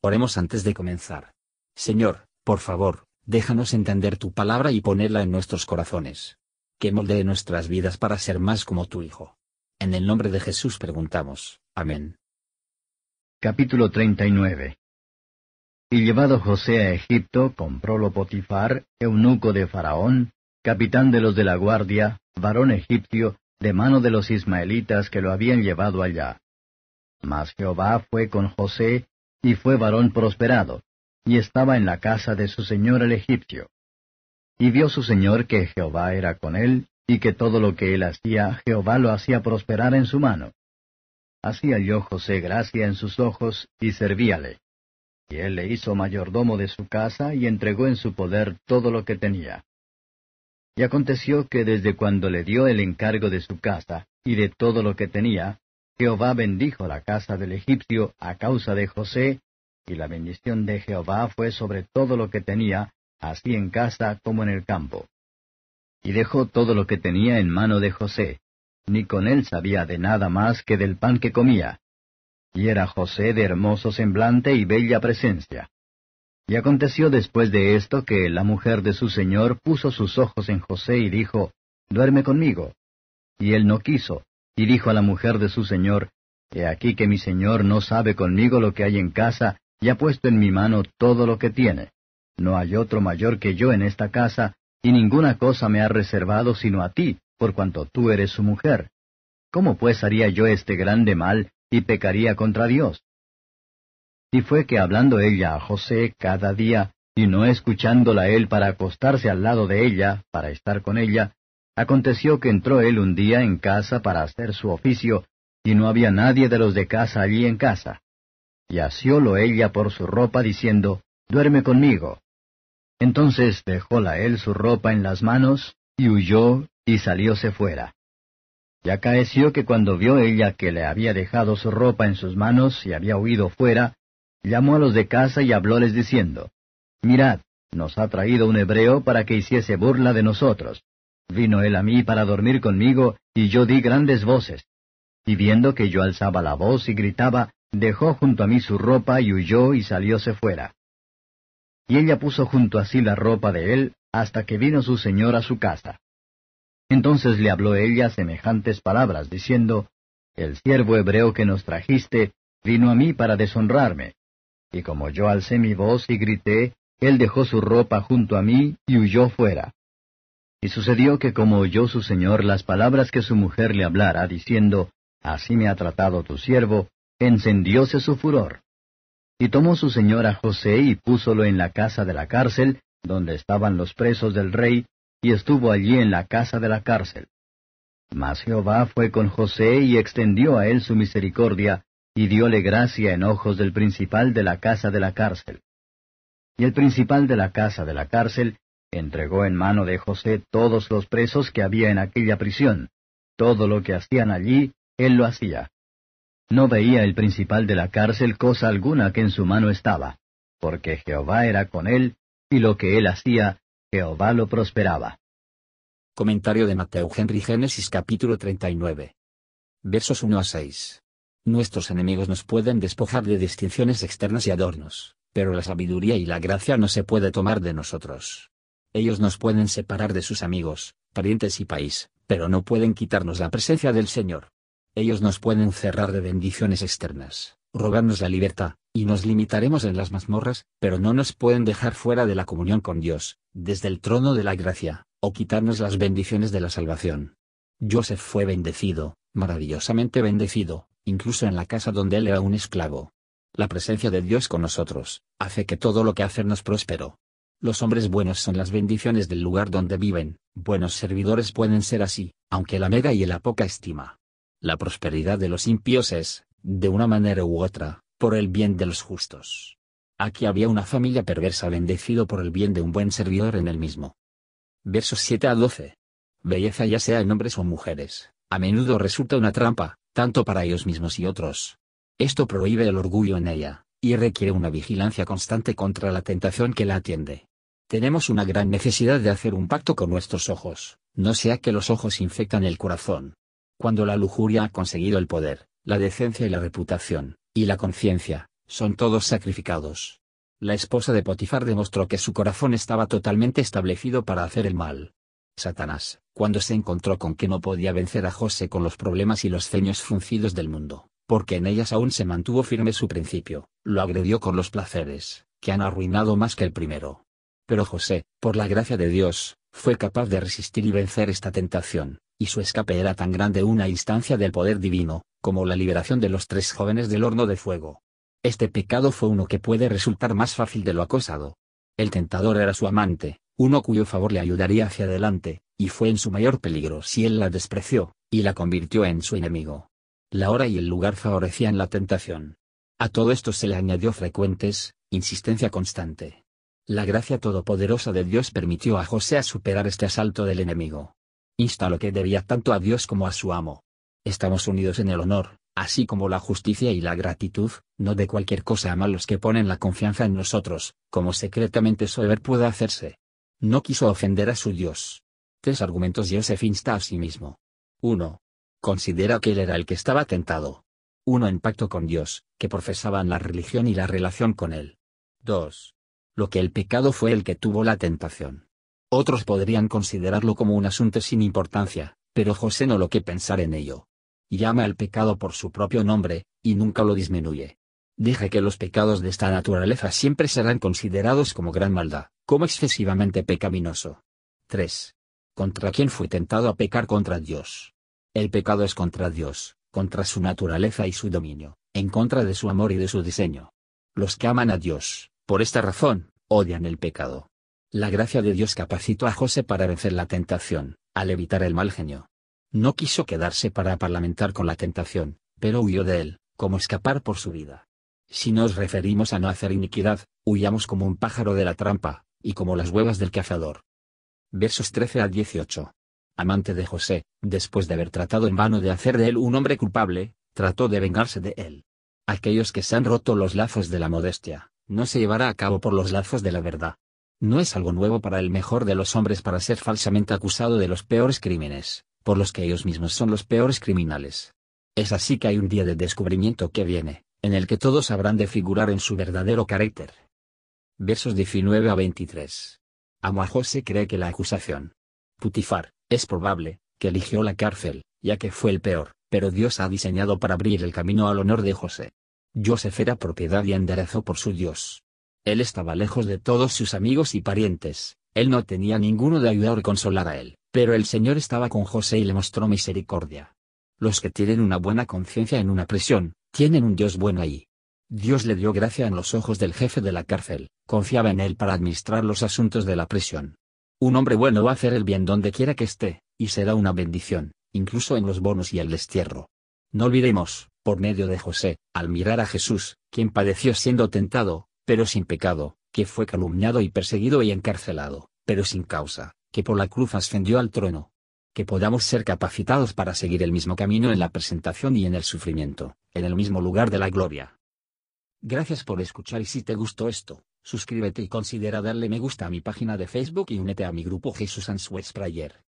Oremos antes de comenzar. Señor, por favor, déjanos entender tu palabra y ponerla en nuestros corazones. Que moldee nuestras vidas para ser más como tu Hijo. En el nombre de Jesús preguntamos. Amén. Capítulo 39 Y llevado José a Egipto, comprólo Potifar, eunuco de Faraón, capitán de los de la guardia, varón egipcio, de mano de los ismaelitas que lo habían llevado allá. Mas Jehová fue con José, y fue varón prosperado, y estaba en la casa de su señor el egipcio. Y vio su señor que Jehová era con él, y que todo lo que él hacía, Jehová lo hacía prosperar en su mano. Así halló José gracia en sus ojos, y servíale. Y él le hizo mayordomo de su casa, y entregó en su poder todo lo que tenía. Y aconteció que desde cuando le dio el encargo de su casa, y de todo lo que tenía, Jehová bendijo la casa del egipcio a causa de José, y la bendición de Jehová fue sobre todo lo que tenía, así en casa como en el campo. Y dejó todo lo que tenía en mano de José, ni con él sabía de nada más que del pan que comía. Y era José de hermoso semblante y bella presencia. Y aconteció después de esto que la mujer de su señor puso sus ojos en José y dijo, Duerme conmigo. Y él no quiso, y dijo a la mujer de su señor, He aquí que mi señor no sabe conmigo lo que hay en casa, y ha puesto en mi mano todo lo que tiene. No hay otro mayor que yo en esta casa, y ninguna cosa me ha reservado sino a ti, por cuanto tú eres su mujer. ¿Cómo pues haría yo este grande mal, y pecaría contra Dios? Y fue que hablando ella a José cada día, y no escuchándola él para acostarse al lado de ella, para estar con ella, Aconteció que entró él un día en casa para hacer su oficio, y no había nadie de los de casa allí en casa. Y asiólo ella por su ropa, diciendo, Duerme conmigo. Entonces dejóla él su ropa en las manos, y huyó, y salióse fuera. Y acaeció que cuando vio ella que le había dejado su ropa en sus manos y había huido fuera, llamó a los de casa y hablóles diciendo, Mirad, nos ha traído un hebreo para que hiciese burla de nosotros. Vino él a mí para dormir conmigo, y yo di grandes voces. Y viendo que yo alzaba la voz y gritaba, dejó junto a mí su ropa y huyó y salióse fuera. Y ella puso junto a sí la ropa de él, hasta que vino su señor a su casa. Entonces le habló ella semejantes palabras, diciendo, El siervo hebreo que nos trajiste vino a mí para deshonrarme. Y como yo alcé mi voz y grité, él dejó su ropa junto a mí y huyó fuera. Y sucedió que como oyó su señor las palabras que su mujer le hablara, diciendo, Así me ha tratado tu siervo, encendióse su furor. Y tomó su señor a José y púsolo en la casa de la cárcel, donde estaban los presos del rey, y estuvo allí en la casa de la cárcel. Mas Jehová fue con José y extendió a él su misericordia, y dióle gracia en ojos del principal de la casa de la cárcel. Y el principal de la casa de la cárcel entregó en mano de José todos los presos que había en aquella prisión. Todo lo que hacían allí, él lo hacía. No veía el principal de la cárcel cosa alguna que en su mano estaba, porque Jehová era con él, y lo que él hacía, Jehová lo prosperaba. Comentario de Mateo Henry Génesis capítulo 39. Versos 1 a 6. Nuestros enemigos nos pueden despojar de distinciones externas y adornos, pero la sabiduría y la gracia no se puede tomar de nosotros. Ellos nos pueden separar de sus amigos, parientes y país, pero no pueden quitarnos la presencia del Señor. Ellos nos pueden cerrar de bendiciones externas, robarnos la libertad, y nos limitaremos en las mazmorras, pero no nos pueden dejar fuera de la comunión con Dios, desde el trono de la gracia, o quitarnos las bendiciones de la salvación. Joseph fue bendecido, maravillosamente bendecido, incluso en la casa donde él era un esclavo. La presencia de Dios con nosotros, hace que todo lo que hacernos próspero, los hombres buenos son las bendiciones del lugar donde viven, buenos servidores pueden ser así, aunque la mega y la poca estima. La prosperidad de los impíos es, de una manera u otra, por el bien de los justos. Aquí había una familia perversa bendecido por el bien de un buen servidor en el mismo. Versos 7 a 12. Belleza ya sea en hombres o mujeres, a menudo resulta una trampa, tanto para ellos mismos y otros. Esto prohíbe el orgullo en ella, y requiere una vigilancia constante contra la tentación que la atiende. Tenemos una gran necesidad de hacer un pacto con nuestros ojos, no sea que los ojos infectan el corazón. Cuando la lujuria ha conseguido el poder, la decencia y la reputación, y la conciencia, son todos sacrificados. La esposa de Potifar demostró que su corazón estaba totalmente establecido para hacer el mal. Satanás, cuando se encontró con que no podía vencer a José con los problemas y los ceños fruncidos del mundo, porque en ellas aún se mantuvo firme su principio, lo agredió con los placeres, que han arruinado más que el primero. Pero José, por la gracia de Dios, fue capaz de resistir y vencer esta tentación, y su escape era tan grande una instancia del poder divino, como la liberación de los tres jóvenes del horno de fuego. Este pecado fue uno que puede resultar más fácil de lo acosado. El tentador era su amante, uno cuyo favor le ayudaría hacia adelante, y fue en su mayor peligro si él la despreció, y la convirtió en su enemigo. La hora y el lugar favorecían la tentación. A todo esto se le añadió frecuentes, insistencia constante. La gracia todopoderosa de Dios permitió a José a superar este asalto del enemigo. Insta lo que debía tanto a Dios como a su amo. Estamos unidos en el honor, así como la justicia y la gratitud, no de cualquier cosa a los que ponen la confianza en nosotros, como secretamente Sober puede hacerse. No quiso ofender a su Dios. Tres argumentos Joseph insta a sí mismo. 1. Considera que él era el que estaba tentado. Uno en pacto con Dios, que profesaban la religión y la relación con él. 2. Lo que el pecado fue el que tuvo la tentación. Otros podrían considerarlo como un asunto sin importancia, pero José no lo que pensar en ello. Llama al pecado por su propio nombre, y nunca lo disminuye. Deja que los pecados de esta naturaleza siempre serán considerados como gran maldad, como excesivamente pecaminoso. 3. ¿Contra quién fue tentado a pecar contra Dios? El pecado es contra Dios, contra su naturaleza y su dominio, en contra de su amor y de su diseño. Los que aman a Dios, por esta razón, odian el pecado. La gracia de Dios capacitó a José para vencer la tentación, al evitar el mal genio. No quiso quedarse para parlamentar con la tentación, pero huyó de él, como escapar por su vida. Si nos referimos a no hacer iniquidad, huyamos como un pájaro de la trampa, y como las huevas del cazador. Versos 13 a 18. Amante de José, después de haber tratado en vano de hacer de él un hombre culpable, trató de vengarse de él. Aquellos que se han roto los lazos de la modestia, no se llevará a cabo por los lazos de la verdad. No es algo nuevo para el mejor de los hombres para ser falsamente acusado de los peores crímenes, por los que ellos mismos son los peores criminales. Es así que hay un día de descubrimiento que viene, en el que todos habrán de figurar en su verdadero carácter versos 19 a 23. Amo a José cree que la acusación. Putifar, es probable, que eligió la cárcel, ya que fue el peor, pero Dios ha diseñado para abrir el camino al honor de José. Joseph era propiedad y enderezó por su Dios. Él estaba lejos de todos sus amigos y parientes, él no tenía ninguno de ayudar o consolar a él, pero el Señor estaba con José y le mostró misericordia. Los que tienen una buena conciencia en una prisión, tienen un Dios bueno ahí. Dios le dio gracia en los ojos del jefe de la cárcel, confiaba en él para administrar los asuntos de la prisión. Un hombre bueno va a hacer el bien donde quiera que esté, y será una bendición, incluso en los bonos y el destierro. No olvidemos, por medio de José, al mirar a Jesús, quien padeció siendo tentado, pero sin pecado, que fue calumniado y perseguido y encarcelado, pero sin causa, que por la cruz ascendió al trono. Que podamos ser capacitados para seguir el mismo camino en la presentación y en el sufrimiento, en el mismo lugar de la gloria. Gracias por escuchar y si te gustó esto, suscríbete y considera darle me gusta a mi página de Facebook y únete a mi grupo Jesús Answers Prayer.